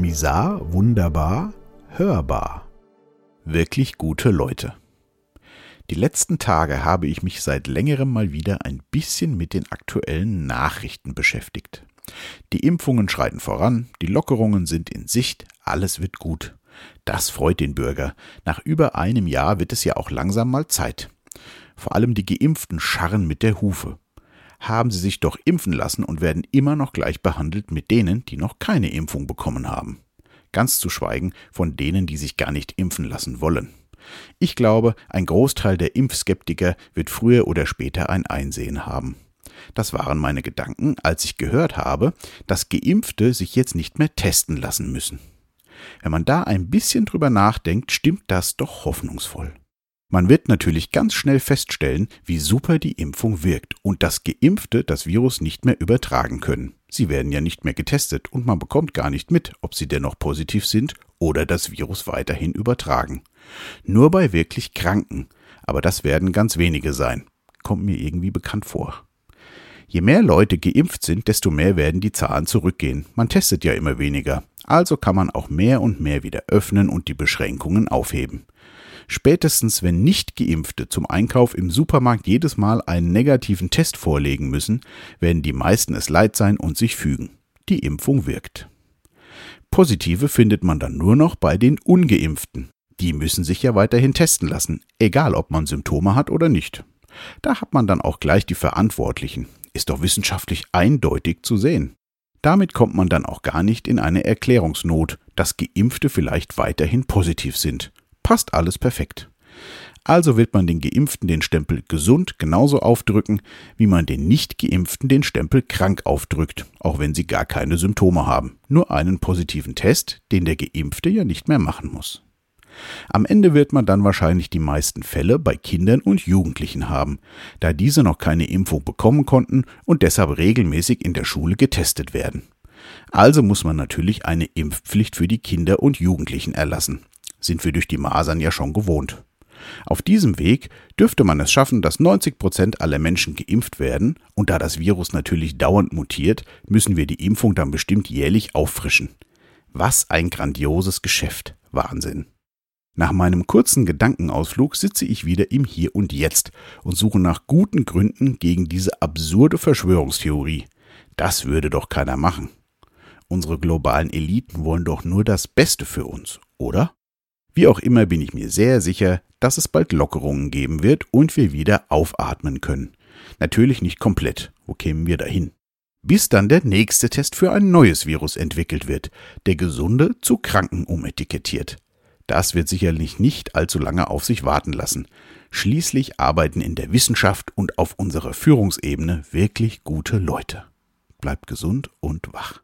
Misar, wunderbar, hörbar. Wirklich gute Leute. Die letzten Tage habe ich mich seit längerem mal wieder ein bisschen mit den aktuellen Nachrichten beschäftigt. Die Impfungen schreiten voran, die Lockerungen sind in Sicht, alles wird gut. Das freut den Bürger. Nach über einem Jahr wird es ja auch langsam mal Zeit. Vor allem die Geimpften scharren mit der Hufe. Haben sie sich doch impfen lassen und werden immer noch gleich behandelt mit denen, die noch keine Impfung bekommen haben. Ganz zu schweigen von denen, die sich gar nicht impfen lassen wollen. Ich glaube, ein Großteil der Impfskeptiker wird früher oder später ein Einsehen haben. Das waren meine Gedanken, als ich gehört habe, dass Geimpfte sich jetzt nicht mehr testen lassen müssen. Wenn man da ein bisschen drüber nachdenkt, stimmt das doch hoffnungsvoll. Man wird natürlich ganz schnell feststellen, wie super die Impfung wirkt und dass Geimpfte das Virus nicht mehr übertragen können. Sie werden ja nicht mehr getestet und man bekommt gar nicht mit, ob sie dennoch positiv sind oder das Virus weiterhin übertragen. Nur bei wirklich Kranken, aber das werden ganz wenige sein. Kommt mir irgendwie bekannt vor. Je mehr Leute geimpft sind, desto mehr werden die Zahlen zurückgehen. Man testet ja immer weniger. Also kann man auch mehr und mehr wieder öffnen und die Beschränkungen aufheben. Spätestens wenn Nicht-Geimpfte zum Einkauf im Supermarkt jedes Mal einen negativen Test vorlegen müssen, werden die meisten es leid sein und sich fügen. Die Impfung wirkt. Positive findet man dann nur noch bei den ungeimpften. Die müssen sich ja weiterhin testen lassen, egal ob man Symptome hat oder nicht. Da hat man dann auch gleich die Verantwortlichen. Ist doch wissenschaftlich eindeutig zu sehen. Damit kommt man dann auch gar nicht in eine Erklärungsnot, dass Geimpfte vielleicht weiterhin positiv sind. Passt alles perfekt. Also wird man den Geimpften den Stempel gesund genauso aufdrücken, wie man den Nicht-Geimpften den Stempel krank aufdrückt, auch wenn sie gar keine Symptome haben. Nur einen positiven Test, den der Geimpfte ja nicht mehr machen muss. Am Ende wird man dann wahrscheinlich die meisten Fälle bei Kindern und Jugendlichen haben, da diese noch keine Impfung bekommen konnten und deshalb regelmäßig in der Schule getestet werden. Also muss man natürlich eine Impfpflicht für die Kinder und Jugendlichen erlassen. Sind wir durch die Masern ja schon gewohnt. Auf diesem Weg dürfte man es schaffen, dass 90 Prozent aller Menschen geimpft werden, und da das Virus natürlich dauernd mutiert, müssen wir die Impfung dann bestimmt jährlich auffrischen. Was ein grandioses Geschäft. Wahnsinn. Nach meinem kurzen Gedankenausflug sitze ich wieder im Hier und Jetzt und suche nach guten Gründen gegen diese absurde Verschwörungstheorie. Das würde doch keiner machen. Unsere globalen Eliten wollen doch nur das Beste für uns, oder? Wie auch immer bin ich mir sehr sicher, dass es bald Lockerungen geben wird und wir wieder aufatmen können. Natürlich nicht komplett. Wo kämen wir dahin? Bis dann der nächste Test für ein neues Virus entwickelt wird, der Gesunde zu Kranken umetikettiert. Das wird sicherlich nicht allzu lange auf sich warten lassen. Schließlich arbeiten in der Wissenschaft und auf unserer Führungsebene wirklich gute Leute. Bleibt gesund und wach.